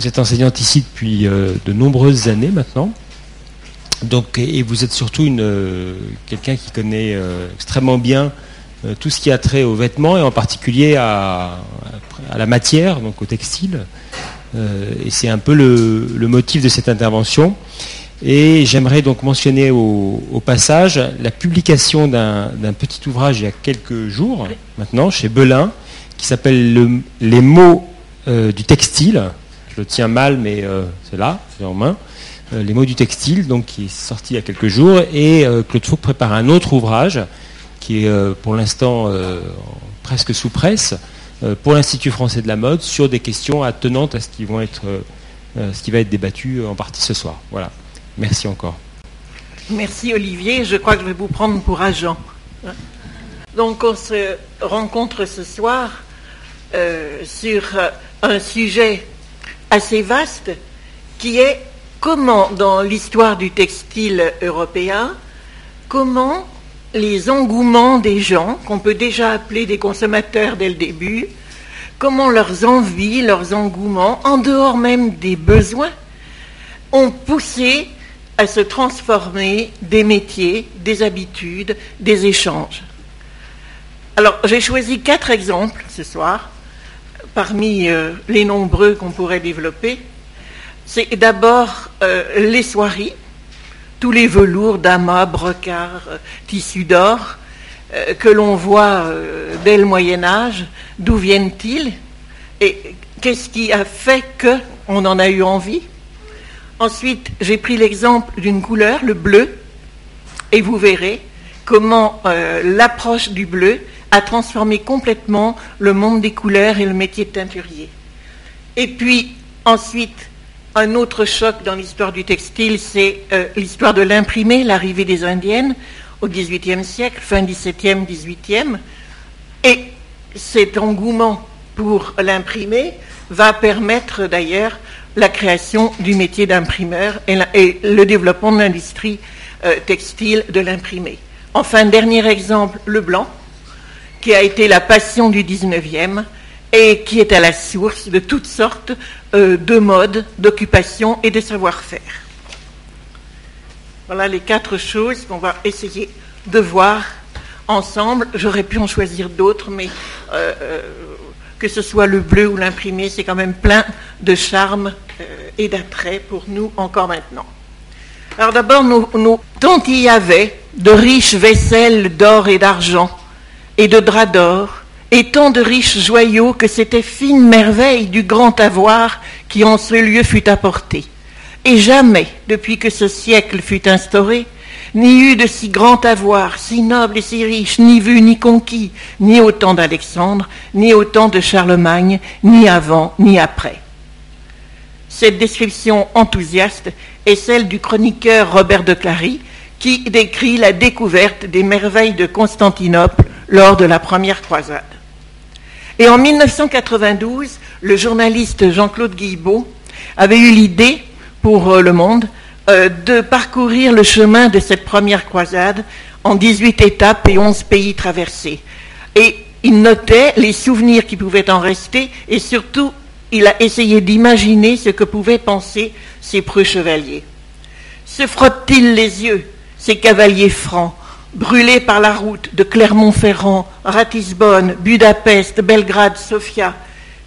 Vous êtes enseignante ici depuis de nombreuses années maintenant. Donc, et vous êtes surtout quelqu'un qui connaît extrêmement bien tout ce qui a trait aux vêtements et en particulier à, la matière, donc au textile. et c'est un peu le, motif de cette intervention. Et j'aimerais donc mentionner au, passage la publication d'un petit ouvrage il y a quelques jours maintenant chez Belin qui s'appelle Les mots euh, du textile. Je le tiens mal, mais euh, c'est là, c'est en main. Euh, les mots du textile, donc qui est sorti il y a quelques jours. Et Claude Fouque prépare un autre ouvrage qui est pour l'instant presque sous presse pour l'Institut français de la mode sur des questions attenantes à ce qui, va être débattu en partie ce soir. Voilà. Merci encore. Merci Olivier. Je crois que je vais vous prendre pour agent. Donc on se rencontre ce soir euh, sur un sujet assez vaste qui est comment dans l'histoire du textile européen, comment les engouements des gens, qu'on peut déjà appeler des consommateurs dès le début, comment leurs envies, leurs engouements, en dehors même des besoins, ont poussé à se transformer des métiers, des habitudes, des échanges. Alors, j'ai choisi quatre exemples ce soir, parmi euh, les nombreux qu'on pourrait développer. C'est d'abord euh, les soieries, tous les velours, damas, brocards, euh, tissus d'or que l'on voit dès le Moyen Âge. D'où viennent-ils Et qu'est-ce qui a fait qu'on en a eu envie Ensuite, j'ai pris l'exemple d'une couleur, le bleu, et vous verrez comment l'approche du bleu a transformé complètement le monde des couleurs et le métier de teinturier. Et puis, ensuite, un autre choc dans l'histoire du textile, c'est euh, l'histoire de l'imprimé, l'arrivée des Indiennes au XVIIIe siècle, fin XVIIe, XVIIIe. Et cet engouement pour l'imprimé va permettre d'ailleurs la création du métier d'imprimeur et, le développement de l'industrie euh, textile de l'imprimé. Enfin, dernier exemple, le blanc, qui a été la passion du 19e et qui est à la source de toutes sortes euh, de modes, d'occupations et de savoir-faire. Voilà les quatre choses qu'on va essayer de voir ensemble. J'aurais pu en choisir d'autres, mais euh, que ce soit le bleu ou l'imprimé, c'est quand même plein de charme euh, et d'attrait pour nous encore maintenant. Alors d'abord, nous, tant il y avait de riches vaisselles d'or et d'argent, et de draps d'or, et tant de riches joyaux que c'était fine merveille du grand avoir qui en ce lieu fut apporté. Et jamais, depuis que ce siècle fut instauré, ni eu de si grand avoir, si noble et si riche, ni vu ni conquis, ni au temps d'Alexandre, ni au temps de Charlemagne, ni avant, ni après. Cette description enthousiaste est celle du chroniqueur Robert de Clary, qui décrit la découverte des merveilles de Constantinople lors de la première croisade. Et en 1992, le journaliste Jean-Claude Guillebeau avait eu l'idée pour euh, Le Monde euh, de parcourir le chemin de cette première croisade en 18 étapes et 11 pays traversés. Et il notait les souvenirs qui pouvaient en rester et surtout il a essayé d'imaginer ce que pouvaient penser ces preux chevaliers. Se frottent-ils les yeux, ces cavaliers francs, brûlés par la route de Clermont-Ferrand, Ratisbonne, Budapest, Belgrade, Sofia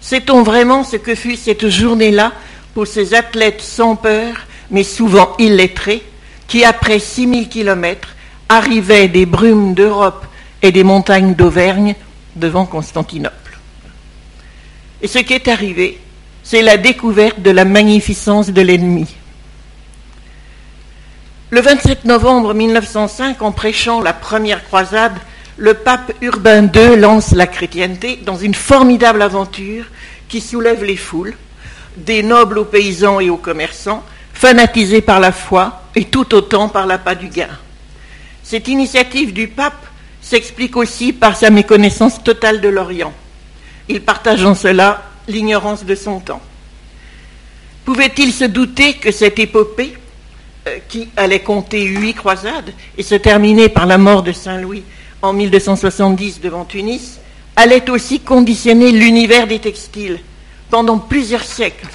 Sait-on vraiment ce que fut cette journée-là pour ces athlètes sans peur mais souvent illettrés, qui après 6000 kilomètres arrivaient des brumes d'Europe et des montagnes d'Auvergne devant Constantinople? Et ce qui est arrivé, c'est la découverte de la magnificence de l'ennemi. Le 27 novembre 1905, en prêchant la première croisade, le pape Urbain II lance la chrétienté dans une formidable aventure qui soulève les foules, des nobles aux paysans et aux commerçants, fanatisé par la foi et tout autant par l'appât du gain. Cette initiative du pape s'explique aussi par sa méconnaissance totale de l'Orient. Il partage en cela l'ignorance de son temps. Pouvait-il se douter que cette épopée, qui allait compter huit croisades et se terminer par la mort de Saint Louis en 1270 devant Tunis, allait aussi conditionner l'univers des textiles pendant plusieurs siècles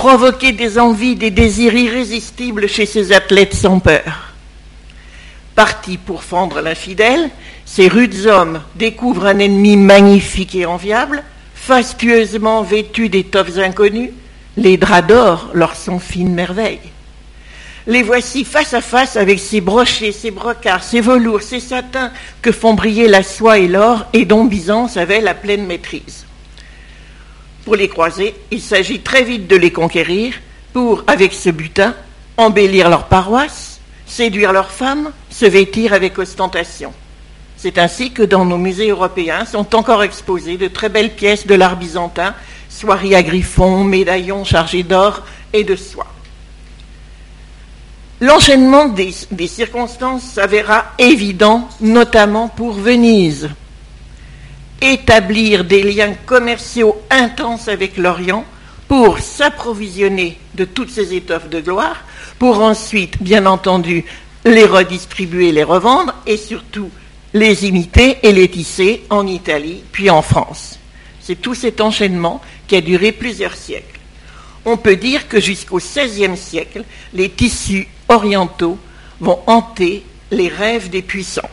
provoquer des envies, des désirs irrésistibles chez ces athlètes sans peur. Partis pour fendre l'infidèle, ces rudes hommes découvrent un ennemi magnifique et enviable, fastueusement vêtu d'étoffes inconnues, les draps d'or leur sont fines merveilles. Les voici face à face avec ces brochets, ces brocards, ces velours, ces satins que font briller la soie et l'or et dont Byzance avait la pleine maîtrise. Pour les croiser, il s'agit très vite de les conquérir pour, avec ce butin, embellir leur paroisse, séduire leurs femmes, se vêtir avec ostentation. C'est ainsi que dans nos musées européens sont encore exposées de très belles pièces de l'art byzantin, soieries à griffons, médaillons chargés d'or et de soie. L'enchaînement des, circonstances s'avéra évident, notamment pour Venise. Établir des liens commerciaux intenses avec l'Orient pour s'approvisionner de toutes ces étoffes de gloire, pour ensuite, bien entendu, les redistribuer, les revendre et surtout les imiter et les tisser en Italie, puis en France. C'est tout cet enchaînement qui a duré plusieurs siècles. On peut dire que jusqu'au XVIe siècle, les tissus orientaux vont hanter les rêves des puissants.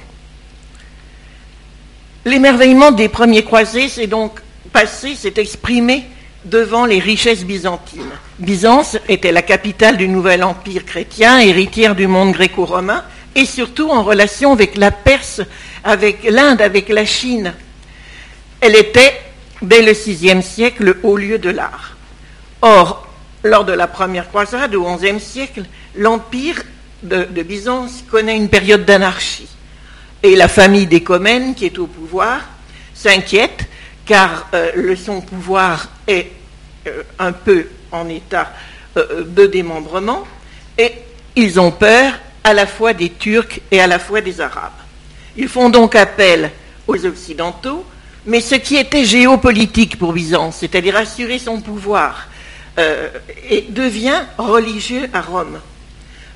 L'émerveillement des premiers croisés s'est donc passé, s'est exprimé devant les richesses byzantines. Byzance était la capitale du nouvel empire chrétien, héritière du monde gréco-romain, et surtout en relation avec la Perse, avec l'Inde, avec la Chine. Elle était, dès le VIe siècle, le haut lieu de l'art. Or, lors de la première croisade, au XIe siècle, l'empire de, Byzance connaît une période d'anarchie. Et la famille des Comènes, qui est au pouvoir, s'inquiète car euh, son pouvoir est euh, un peu en état euh, de démembrement et ils ont peur à la fois des Turcs et à la fois des Arabes. Ils font donc appel aux Occidentaux, mais ce qui était géopolitique pour Byzance, c'est-à-dire assurer son pouvoir, euh, et devient religieux à Rome.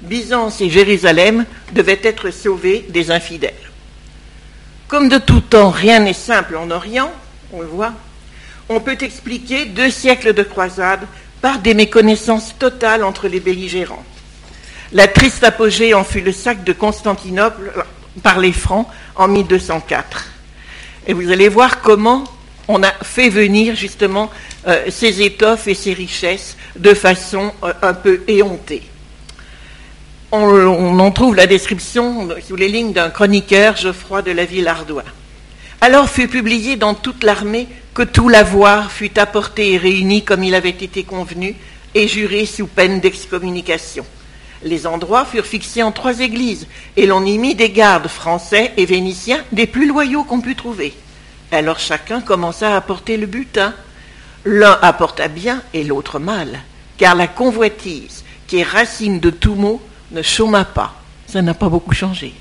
Byzance et Jérusalem devaient être sauvés des infidèles. Comme de tout temps, rien n'est simple en Orient, on le voit, on peut expliquer deux siècles de croisade par des méconnaissances totales entre les belligérants. La triste apogée en fut le sac de Constantinople euh, par les Francs en 1204. Et vous allez voir comment on a fait venir justement euh, ces étoffes et ces richesses de façon euh, un peu éhontée. On, en trouve la description sous les lignes d'un chroniqueur, Geoffroy de la ville Ardois. Alors fut publié dans toute l'armée que tout l'avoir fut apporté et réuni comme il avait été convenu et juré sous peine d'excommunication. Les endroits furent fixés en trois églises, et l'on y mit des gardes français et vénitiens des plus loyaux qu'on put trouver. Alors chacun commença à apporter le butin. L'un apporta bien et l'autre mal, car la convoitise, qui est racine de tout mot, ne chôma pas. Ça n'a pas beaucoup changé.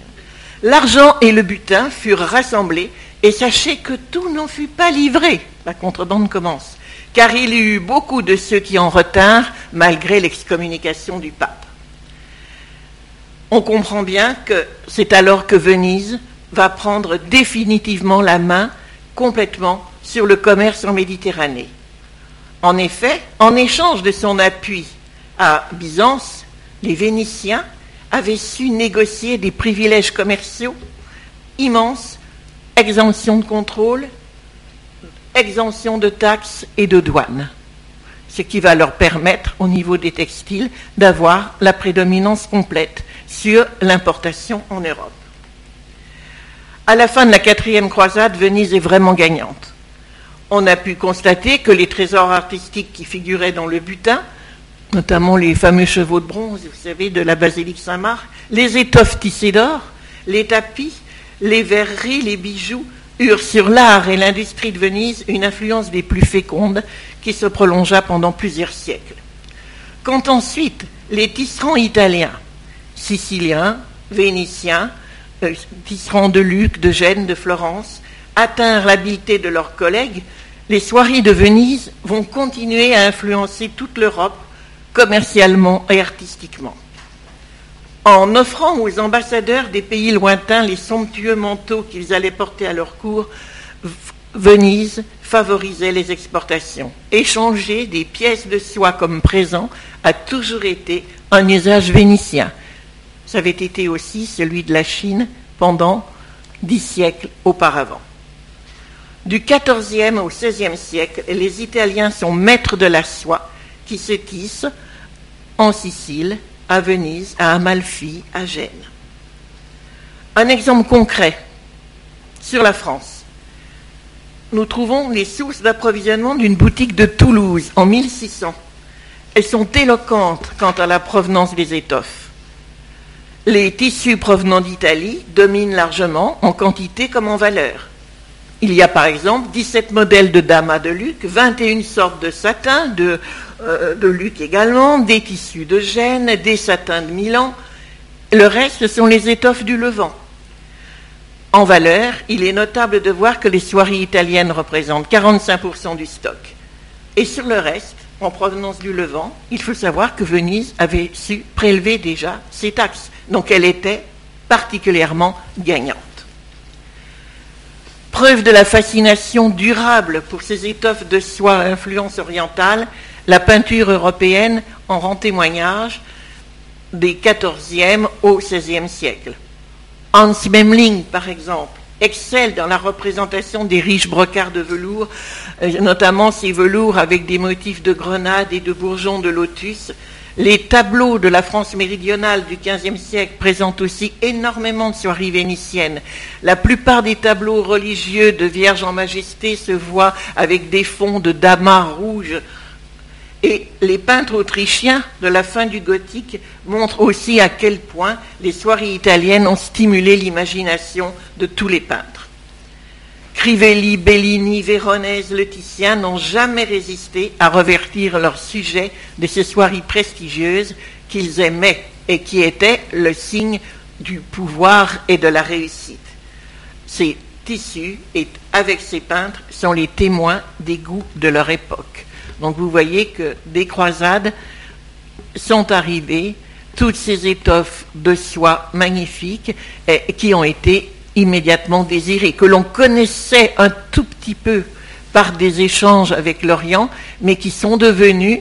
L'argent et le butin furent rassemblés, et sachez que tout n'en fut pas livré. La contrebande commence, car il y eut beaucoup de ceux qui en retinrent, malgré l'excommunication du pape on comprend bien que c'est alors que Venise va prendre définitivement la main complètement sur le commerce en Méditerranée. En effet, en échange de son appui à Byzance, les Vénitiens avaient su négocier des privilèges commerciaux immenses, exemption de contrôle, exemption de taxes et de douanes, ce qui va leur permettre, au niveau des textiles, d'avoir la prédominance complète sur l'importation en Europe. À la fin de la quatrième croisade, Venise est vraiment gagnante. On a pu constater que les trésors artistiques qui figuraient dans le butin, notamment les fameux chevaux de bronze, vous savez, de la basilique Saint-Marc, les étoffes tissées d'or, les tapis, les verreries, les bijoux, eurent sur l'art et l'industrie de Venise une influence des plus fécondes qui se prolongea pendant plusieurs siècles. Quand ensuite les tisserands italiens siciliens, vénitiens, tisserands de Luc, de Gênes, de Florence, atteindre l'habileté de leurs collègues, les soirées de Venise vont continuer à influencer toute l'Europe commercialement et artistiquement. En offrant aux ambassadeurs des pays lointains les somptueux manteaux qu'ils allaient porter à leur cour, Venise favorisait les exportations. Échanger des pièces de soie comme présent a toujours été un usage vénitien. Ça avait été aussi celui de la Chine pendant dix siècles auparavant. Du XIVe au XVIe siècle, les Italiens sont maîtres de la soie qui se tisse en Sicile, à Venise, à Amalfi, à Gênes. Un exemple concret sur la France. Nous trouvons les sources d'approvisionnement d'une boutique de Toulouse en 1600. Elles sont éloquentes quant à la provenance des étoffes. Les tissus provenant d'Italie dominent largement en quantité comme en valeur. Il y a par exemple 17 modèles de damas de Luc, 21 sortes de satin, de, euh, de Luc également, des tissus de Gênes, des satins de Milan. Le reste sont les étoffes du Levant. En valeur, il est notable de voir que les soieries italiennes représentent 45% du stock. Et sur le reste, en provenance du Levant, il faut savoir que Venise avait su prélever déjà ses taxes. Donc elle était particulièrement gagnante. Preuve de la fascination durable pour ces étoffes de soie à influence orientale, la peinture européenne en rend témoignage des XIVe au XVIe siècle. Hans Memling, par exemple, excelle dans la représentation des riches brocarts de velours, euh, notamment ces velours avec des motifs de grenades et de bourgeons de lotus, les tableaux de la France méridionale du XVe siècle présentent aussi énormément de soieries vénitiennes. La plupart des tableaux religieux de Vierge en Majesté se voient avec des fonds de damas rouges. Et les peintres autrichiens de la fin du gothique montrent aussi à quel point les soieries italiennes ont stimulé l'imagination de tous les peintres. Crivelli, Bellini, Véronèse, Le Titien n'ont jamais résisté à revertir leur sujet de ces soirées prestigieuses qu'ils aimaient et qui étaient le signe du pouvoir et de la réussite. Ces tissus, et avec ces peintres, sont les témoins des goûts de leur époque. Donc vous voyez que des croisades sont arrivées, toutes ces étoffes de soie magnifiques qui ont été immédiatement désiré, que l'on connaissait un tout petit peu par des échanges avec l'Orient, mais qui sont devenues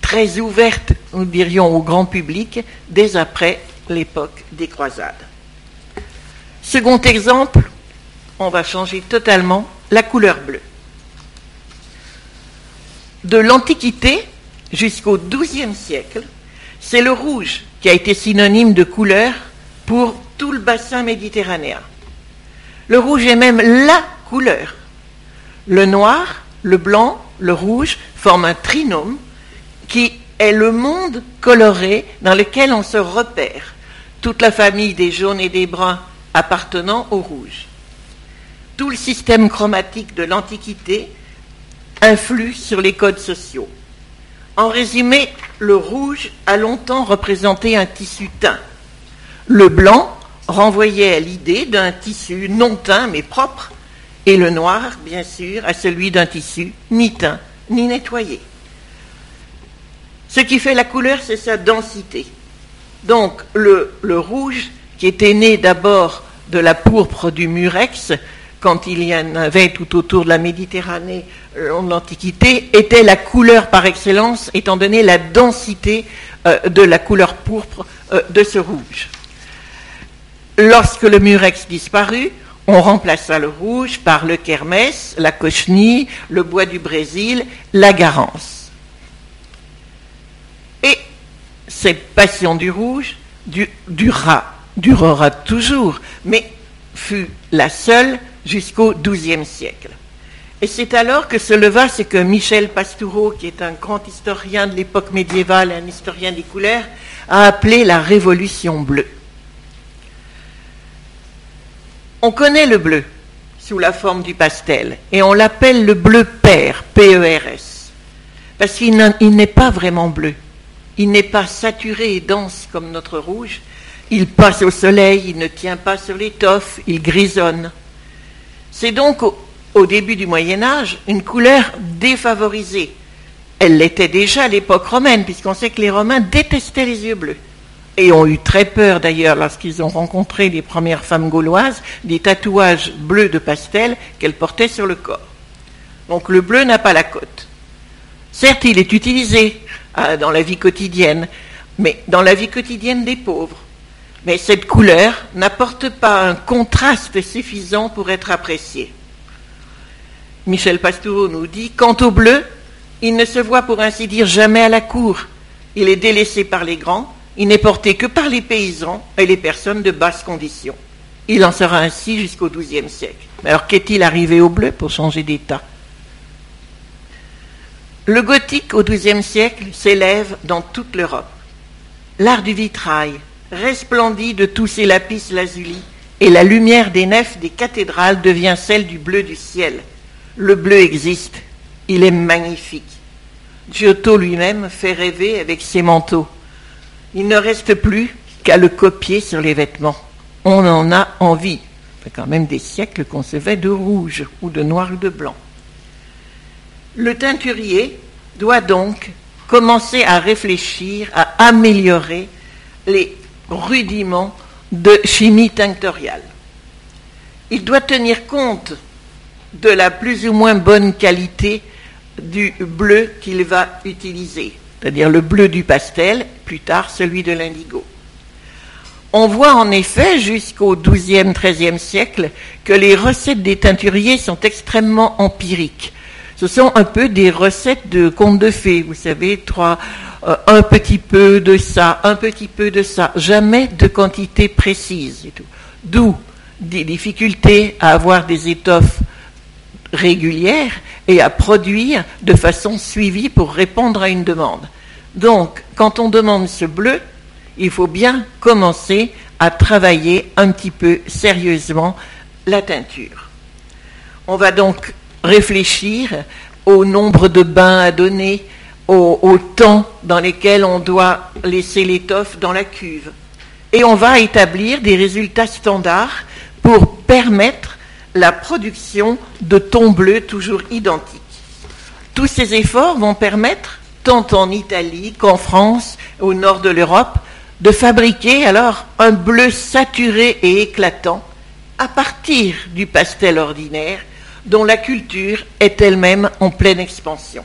très ouvertes, nous dirions, au grand public dès après l'époque des croisades. Second exemple, on va changer totalement la couleur bleue. De l'Antiquité jusqu'au XIIe siècle, c'est le rouge qui a été synonyme de couleur pour tout le bassin méditerranéen. Le rouge est même la couleur. Le noir, le blanc, le rouge forment un trinôme qui est le monde coloré dans lequel on se repère. Toute la famille des jaunes et des bruns appartenant au rouge. Tout le système chromatique de l'Antiquité influe sur les codes sociaux. En résumé, le rouge a longtemps représenté un tissu teint. Le blanc renvoyait à l'idée d'un tissu non teint mais propre, et le noir, bien sûr, à celui d'un tissu ni teint ni nettoyé. Ce qui fait la couleur, c'est sa densité. Donc le, le, rouge, qui était né d'abord de la pourpre du murex, quand il y en avait tout autour de la Méditerranée en l'Antiquité, était la couleur par excellence, étant donné la densité euh, de la couleur pourpre euh, de ce rouge. Lorsque le murex disparut, on remplaça le rouge par le kermès, la cochenille, le bois du Brésil, la garance. Et cette passion du rouge durera, durera toujours, mais fut la seule jusqu'au XIIe siècle. Et c'est alors que se leva ce que Michel Pastoureau, qui est un grand historien de l'époque médiévale, un historien des couleurs, a appelé la Révolution bleue. On connaît le bleu sous la forme du pastel et on l'appelle le bleu père, P-E-R-S, parce qu'il n'est pas vraiment bleu. Il n'est pas saturé et dense comme notre rouge. Il passe au soleil, il ne tient pas sur l'étoffe, il grisonne. C'est donc au, début du Moyen Âge une couleur défavorisée. Elle l'était déjà à l'époque romaine, puisqu'on sait que les Romains détestaient les yeux bleus. et ont eu très peur d'ailleurs lorsqu'ils ont rencontré les premières femmes gauloises, des tatouages bleus de pastel qu'elles portaient sur le corps. Donc le bleu n'a pas la cote. Certes, il est utilisé euh, dans la vie quotidienne, mais dans la vie quotidienne des pauvres. Mais cette couleur n'apporte pas un contraste suffisant pour être apprécié. Michel Pastoureau nous dit Quant au bleu, il ne se voit pour ainsi dire jamais à la cour. Il est délaissé par les grands, il n'est porté que par les paysans et les personnes de basse condition. Il en sera ainsi jusqu'au XIIe siècle. Alors qu'est-il arrivé au bleu pour changer d'état? Le gothique au XIIe siècle s'élève dans toute l'Europe. L'art du vitrail resplendit de tous ses lapis lazuli et la lumière des nefs des cathédrales devient celle du bleu du ciel. Le bleu existe, il est magnifique. Giotto lui-même fait rêver avec ses manteaux. Il ne reste plus qu'à le copier sur les vêtements. On en a envie. Ça fait quand même des siècles qu'on se vêt de rouge ou de noir ou de blanc. Le teinturier doit donc commencer à réfléchir, à améliorer les rudiments de chimie tinctoriale. Il doit tenir compte de la plus ou moins bonne qualité du bleu qu'il va utiliser c'est-à-dire le bleu du pastel, plus tard celui de l'indigo. On voit en effet jusqu'au XIIe, XIIIe siècle que les recettes des teinturiers sont extrêmement empiriques. Ce sont un peu des recettes de contes de fées, vous savez, trois, euh, un petit peu de ça, un petit peu de ça, jamais de quantité précise. D'où des difficultés à avoir des étoffes régulières et à produire de façon suivie pour répondre à une demande. Donc, quand on demande ce bleu, il faut bien commencer à travailler un petit peu sérieusement la teinture. On va donc réfléchir au nombre de bains à donner, au, temps dans lesquels on doit laisser l'étoffe dans la cuve. Et on va établir des résultats standards pour permettre la production de tons bleus toujours identiques. Tous ces efforts vont permettre tant en Italie qu'en France, au nord de l'Europe, de fabriquer alors un bleu saturé et éclatant à partir du pastel ordinaire dont la culture est elle-même en pleine expansion.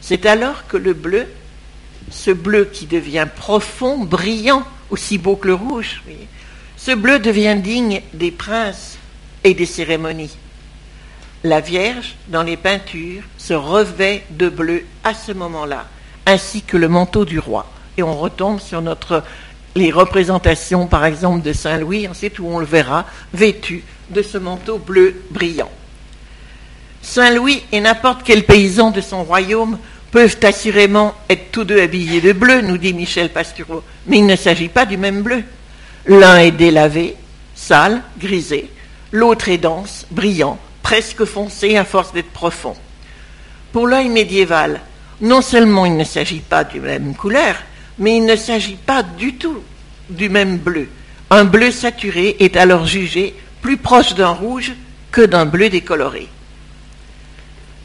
C'est alors que le bleu, ce bleu qui devient profond, brillant, aussi beau que le rouge, ce bleu devient digne des princes et des cérémonies. La Vierge, dans les peintures, se revêt de bleu à ce moment-là, ainsi que le manteau du roi. Et on retombe sur notre, les représentations, par exemple, de Saint Louis, ensuite où on le verra, vêtu de ce manteau bleu brillant. Saint Louis et n'importe quel paysan de son royaume peuvent assurément être tous deux habillés de bleu, nous dit Michel Pastoureau, mais il ne s'agit pas du même bleu. L'un est délavé, sale, grisé, l'autre est dense, brillant, presque foncé à force d'être profond. Pour l'œil médiéval, non seulement il ne s'agit pas du même couleur, mais il ne s'agit pas du tout du même bleu. Un bleu saturé est alors jugé plus proche d'un rouge que d'un bleu décoloré.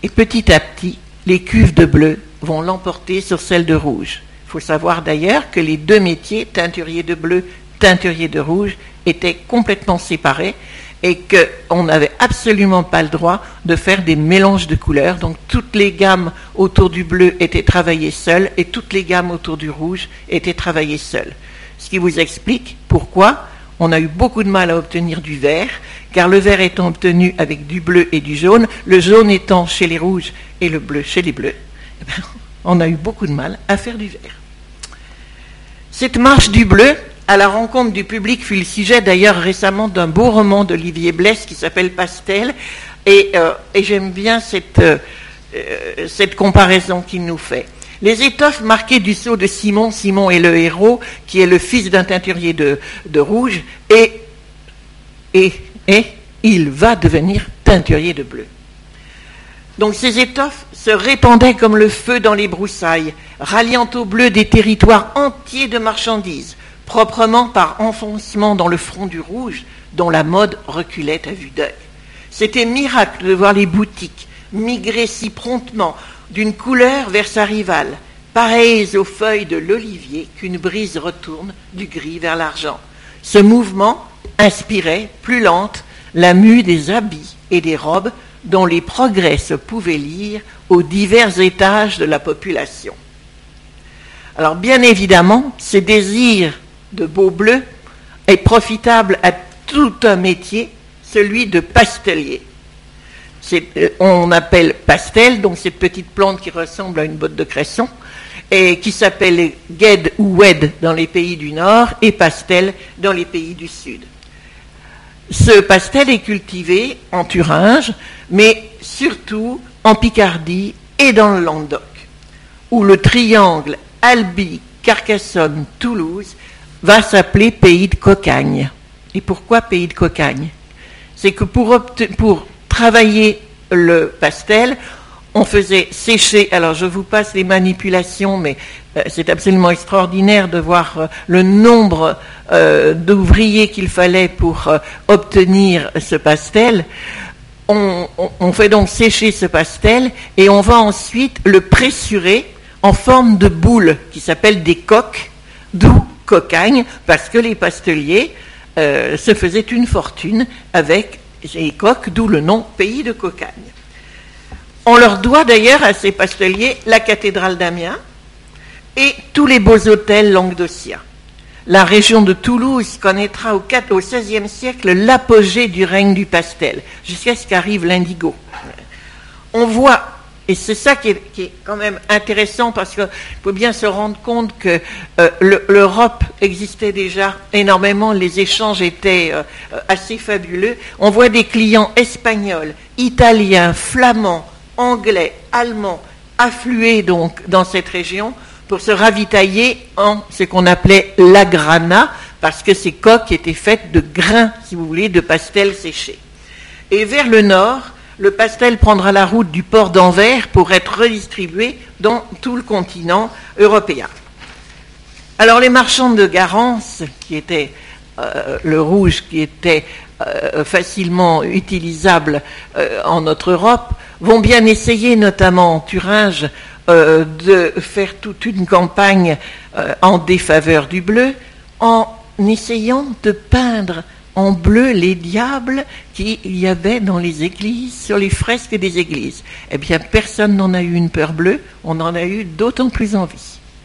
Et petit à petit, les cuves de bleu vont l'emporter sur celles de rouge. Il faut savoir d'ailleurs que les deux métiers, teinturier de bleu, teinturier de rouge, étaient complètement séparés et qu'on n'avait absolument pas le droit de faire des mélanges de couleurs. Donc toutes les gammes autour du bleu étaient travaillées seules et toutes les gammes autour du rouge étaient travaillées seules. Ce qui vous explique pourquoi on a eu beaucoup de mal à obtenir du vert, car le vert étant obtenu avec du bleu et du jaune, le jaune étant chez les rouges et le bleu chez les bleus, eh ben, on a eu beaucoup de mal à faire du vert. Cette marche du bleu, à la rencontre du public fut le sujet d'ailleurs récemment d'un beau roman d'Olivier Blesse qui s'appelle Pastel. Et, euh, j'aime bien cette, euh, euh, cette comparaison qu'il nous fait. Les étoffes marquées du sceau de Simon, Simon est le héros, qui est le fils d'un teinturier de, rouge, et, et, et il va devenir teinturier de bleu. Donc ces étoffes se répandaient comme le feu dans les broussailles, ralliant au bleu des territoires entiers de marchandises, proprement par enfoncement dans le front du rouge, dont la mode reculait à vue d'œil. C'était miracle de voir les boutiques migrer si promptement d'une couleur vers sa rivale, pareilles aux feuilles de l'olivier qu'une brise retourne du gris vers l'argent. Ce mouvement inspirait, plus lente, la mue des habits et des robes dont les progrès se pouvaient lire aux divers étages de la population. Alors bien évidemment, ce désir de beau bleu est profitable à tout un métier, celui de pastelier. Euh, on appelle pastel, donc cette petite plante qui ressemble à une botte de cresson, et qui s'appelle gued ou wed dans les pays du Nord et pastel dans les pays du Sud. Ce pastel est cultivé en Thuringe, mais surtout en Picardie et dans le Languedoc, où le triangle Albi, Carcassonne, Toulouse va s'appeler pays de cocagne. Et pourquoi pays de cocagne? C'est que pour, pour travailler le pastel, on faisait sécher, alors je vous passe les manipulations, mais euh, c'est absolument extraordinaire de voir euh, le nombre euh, d'ouvriers qu'il fallait pour obtenir ce pastel. On, on, fait donc sécher ce pastel et on va ensuite le pressurer en forme de boule qui s'appelle des coques, d'où cocagne, parce que les pasteliers se faisaient une fortune avec les coques, d'où le nom pays de cocagne. On leur doit d'ailleurs à ces pasteliers la cathédrale d'Amiens et tous les beaux hôtels languedociens. La région de Toulouse connaîtra au, XVIe siècle l'apogée du règne du pastel, jusqu'à ce qu'arrive l'indigo. On voit, et c'est ça qui est, quand même intéressant parce qu'il faut bien se rendre compte que euh, l'Europe existait déjà énormément, les échanges étaient euh, assez fabuleux. On voit des clients espagnols, italiens, flamands, anglais, allemands affluaient donc dans cette région pour se ravitailler en ce qu'on appelait la grana, parce que ces coques étaient faites de grains, si vous voulez, de pastel séché. Et vers le nord, le pastel prendra la route du port d'Anvers pour être redistribué dans tout le continent européen. Alors les marchands de Garance, qui étaient euh, le rouge, qui était euh, facilement utilisable euh, en notre Europe, vont bien essayer, notamment en Thuringe, de faire toute une campagne en défaveur du bleu, en essayant de peindre en bleu les diables qu'il y avait dans les églises, sur les fresques des églises. Eh bien, personne n'en a eu une peur bleue, on en a eu d'autant plus envie.